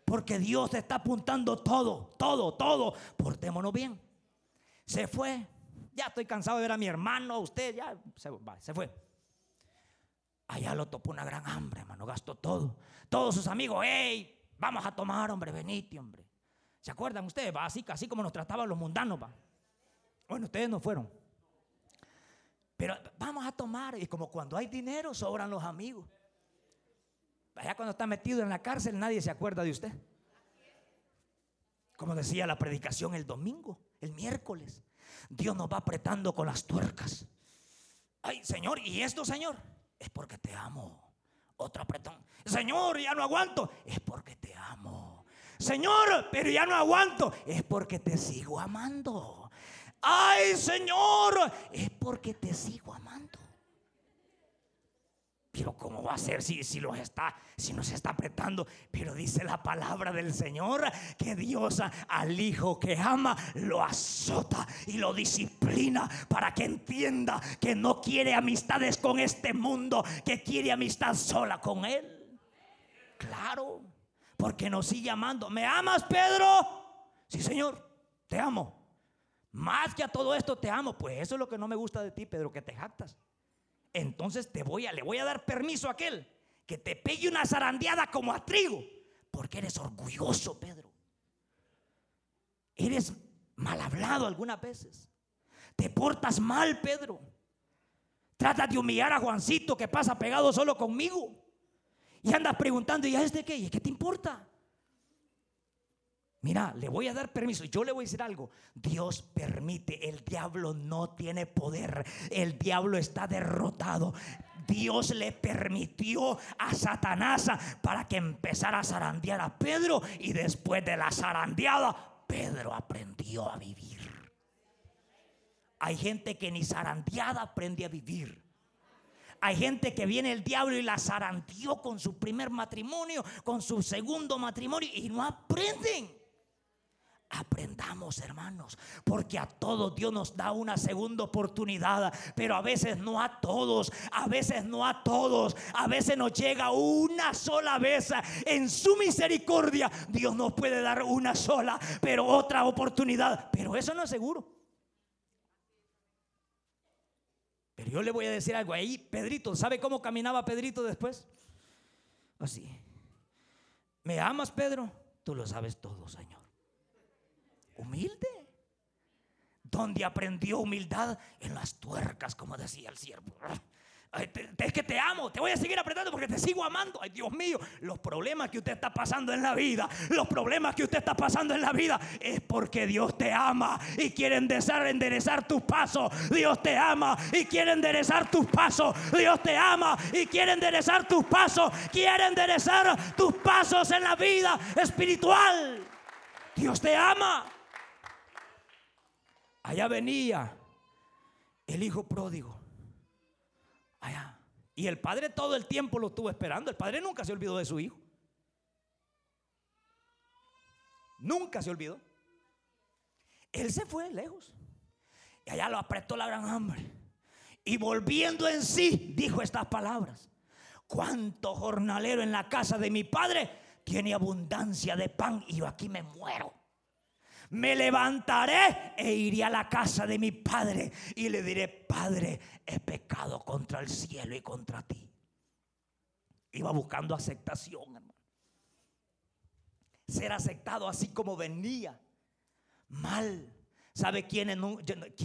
Porque Dios está apuntando todo, todo, todo. Portémonos bien. Se fue. Ya estoy cansado de ver a mi hermano, a usted, ya se, se fue. Allá lo topó una gran hambre, hermano. Gastó todo. Todos sus amigos, hey, vamos a tomar, hombre, venite, hombre. ¿Se acuerdan ustedes? Así, así como nos trataban los mundanos. Bueno, ustedes no fueron. Pero vamos a tomar. Y como cuando hay dinero, sobran los amigos. Allá cuando está metido en la cárcel, nadie se acuerda de usted. Como decía la predicación el domingo, el miércoles. Dios nos va apretando con las tuercas. Ay, Señor, ¿y esto, Señor? Es porque te amo. Otro apretón. Señor, ya no aguanto. Es porque te amo. Señor, pero ya no aguanto. Es porque te sigo amando. Ay, Señor, es porque te sigo amando. Pero ¿cómo va a ser si, si los está, si nos está apretando? Pero dice la palabra del Señor que Dios al hijo que ama lo azota y lo disciplina para que entienda que no quiere amistades con este mundo, que quiere amistad sola con él. Claro porque nos sigue amando. ¿Me amas, Pedro? Sí, Señor, te amo. Más que a todo esto te amo. Pues eso es lo que no me gusta de ti, Pedro, que te jactas. Entonces te voy a, le voy a dar permiso a aquel que te pegue una zarandeada como a trigo, porque eres orgulloso, Pedro. Eres mal hablado algunas veces. Te portas mal, Pedro. Trata de humillar a Juancito que pasa pegado solo conmigo. Y andas preguntando, ¿y a este qué? ¿Y qué te importa? Mira, le voy a dar permiso. Yo le voy a decir algo. Dios permite. El diablo no tiene poder. El diablo está derrotado. Dios le permitió a Satanás para que empezara a zarandear a Pedro. Y después de la zarandeada, Pedro aprendió a vivir. Hay gente que ni zarandeada aprende a vivir. Hay gente que viene el diablo y la zarandeó con su primer matrimonio, con su segundo matrimonio y no aprenden. Aprendamos, hermanos, porque a todos Dios nos da una segunda oportunidad, pero a veces no a todos, a veces no a todos, a veces nos llega una sola vez en su misericordia. Dios nos puede dar una sola, pero otra oportunidad, pero eso no es seguro. Pero yo le voy a decir algo ahí, Pedrito, ¿sabe cómo caminaba Pedrito después? Así. ¿Me amas, Pedro? Tú lo sabes todo, Señor humilde. Donde aprendió humildad en las tuercas, como decía el siervo. Es que te amo, te voy a seguir apretando porque te sigo amando. Ay, Dios mío, los problemas que usted está pasando en la vida, los problemas que usted está pasando en la vida es porque Dios te ama y quiere enderezar, enderezar tus pasos. Dios te ama y quiere enderezar tus pasos. Dios te ama y quiere enderezar tus pasos. Quiere enderezar tus pasos en la vida espiritual. Dios te ama. Allá venía el hijo pródigo. Allá. Y el padre todo el tiempo lo estuvo esperando. El padre nunca se olvidó de su hijo. Nunca se olvidó. Él se fue lejos. Y allá lo apretó la gran hambre. Y volviendo en sí, dijo estas palabras. Cuánto jornalero en la casa de mi padre tiene abundancia de pan y yo aquí me muero me levantaré e iré a la casa de mi padre y le diré, Padre, he pecado contra el cielo y contra ti. Iba buscando aceptación, hermano. Ser aceptado así como venía. Mal. ¿Sabe quién,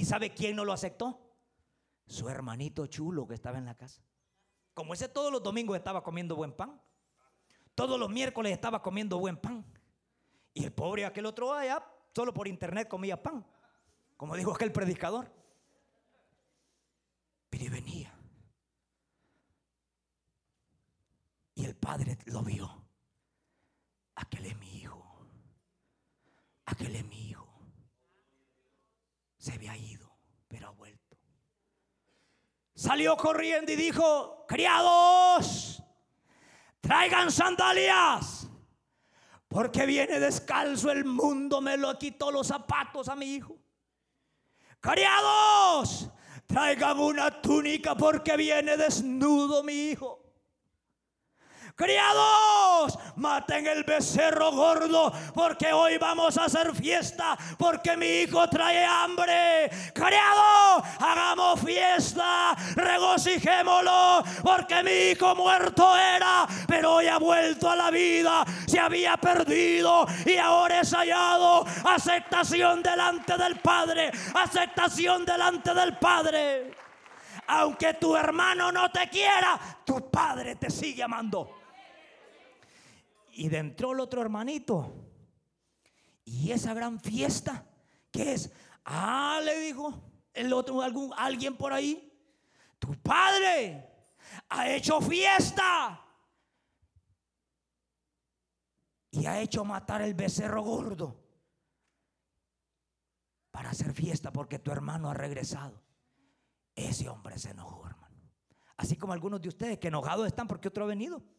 ¿Sabe quién no lo aceptó? Su hermanito chulo que estaba en la casa. Como ese todos los domingos estaba comiendo buen pan. Todos los miércoles estaba comiendo buen pan. Y el pobre aquel otro allá Solo por internet comía pan. Como dijo aquel predicador. Pero venía. Y el padre lo vio. Aquel es mi hijo. Aquel es mi hijo. Se había ido, pero ha vuelto. Salió corriendo y dijo, criados, traigan sandalias. Porque viene descalzo el mundo, me lo quitó los zapatos a mi hijo. Criados, traigan una túnica porque viene desnudo mi hijo. Criados, maten el becerro gordo porque hoy vamos a hacer fiesta porque mi hijo trae hambre. Criados, hagamos fiesta, regocijémoslo porque mi hijo muerto era, pero hoy ha vuelto a la vida, se había perdido y ahora es hallado. Aceptación delante del Padre, aceptación delante del Padre. Aunque tu hermano no te quiera, tu padre te sigue amando. Y dentro el otro hermanito. Y esa gran fiesta, ¿qué es? Ah, le dijo el otro, algún, alguien por ahí. Tu padre ha hecho fiesta. Y ha hecho matar el becerro gordo. Para hacer fiesta porque tu hermano ha regresado. Ese hombre se enojó, hermano. Así como algunos de ustedes que enojados están porque otro ha venido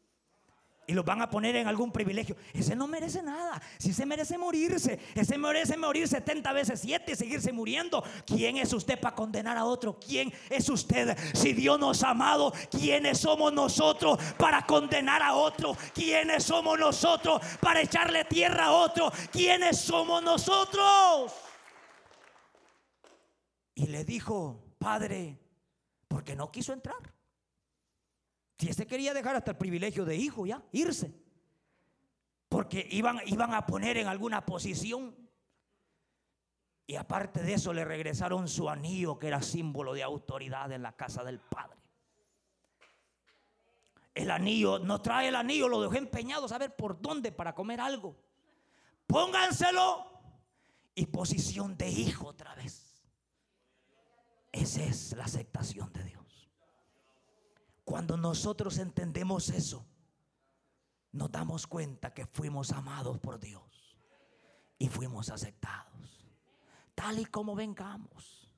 y los van a poner en algún privilegio. Ese no merece nada. Si se merece morirse, ese merece morir 70 veces 7 y seguirse muriendo. ¿Quién es usted para condenar a otro? ¿Quién es usted? Si Dios nos ha amado, ¿quiénes somos nosotros para condenar a otro? ¿Quiénes somos nosotros para echarle tierra a otro? ¿Quiénes somos nosotros? Y le dijo, Padre, porque no quiso entrar. Si ese quería dejar hasta el privilegio de hijo ya, irse. Porque iban, iban a poner en alguna posición. Y aparte de eso le regresaron su anillo que era símbolo de autoridad en la casa del Padre. El anillo, no trae el anillo, lo dejó empeñado a saber por dónde para comer algo. pónganselo y posición de hijo otra vez. Esa es la aceptación de Dios. Cuando nosotros entendemos eso, nos damos cuenta que fuimos amados por Dios y fuimos aceptados. Tal y como vengamos,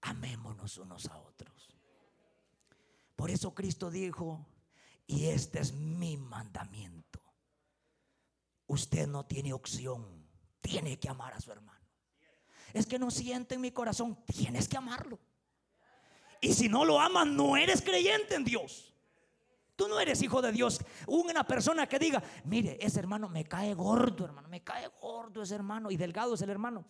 amémonos unos a otros. Por eso Cristo dijo, y este es mi mandamiento. Usted no tiene opción, tiene que amar a su hermano. Es que no siente en mi corazón, tienes que amarlo. Y si no lo amas, no eres creyente en Dios. Tú no eres hijo de Dios. Una persona que diga, mire, ese hermano me cae gordo, hermano, me cae gordo ese hermano y delgado es el hermano.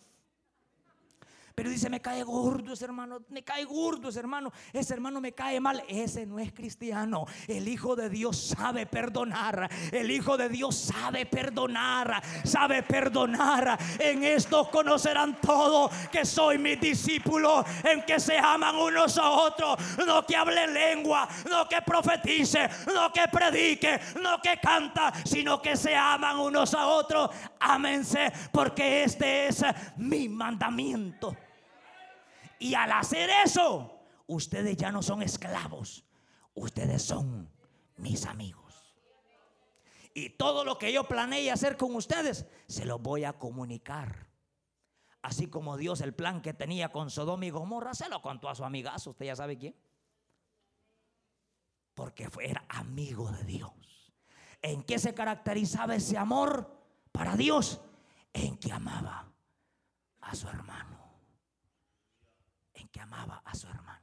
Pero dice, me cae gordo ese hermano, me cae gordo ese hermano, ese hermano me cae mal. Ese no es cristiano. El Hijo de Dios sabe perdonar. El Hijo de Dios sabe perdonar, sabe perdonar. En esto conocerán todo que soy mi discípulo, en que se aman unos a otros. No que hable lengua, no que profetice, no que predique, no que canta, sino que se aman unos a otros. Ámense, porque este es mi mandamiento. Y al hacer eso, ustedes ya no son esclavos, ustedes son mis amigos. Y todo lo que yo planeé hacer con ustedes, se lo voy a comunicar. Así como Dios el plan que tenía con Sodoma y Gomorra, se lo contó a su amigazo, usted ya sabe quién. Porque era amigo de Dios. ¿En qué se caracterizaba ese amor para Dios? En que amaba a su hermano que amaba a su hermana.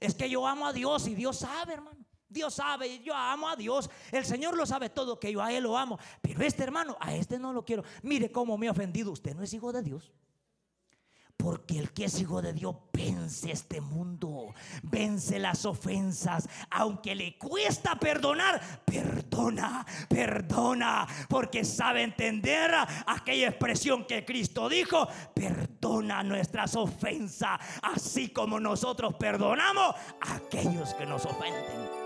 Es que yo amo a Dios y Dios sabe, hermano. Dios sabe, yo amo a Dios. El Señor lo sabe todo, que yo a Él lo amo. Pero este hermano, a este no lo quiero. Mire cómo me ha ofendido. Usted no es hijo de Dios. Porque el que es hijo de Dios vence este mundo, vence las ofensas, aunque le cuesta perdonar, perdona, perdona, porque sabe entender aquella expresión que Cristo dijo, perdona nuestras ofensas, así como nosotros perdonamos a aquellos que nos ofenden.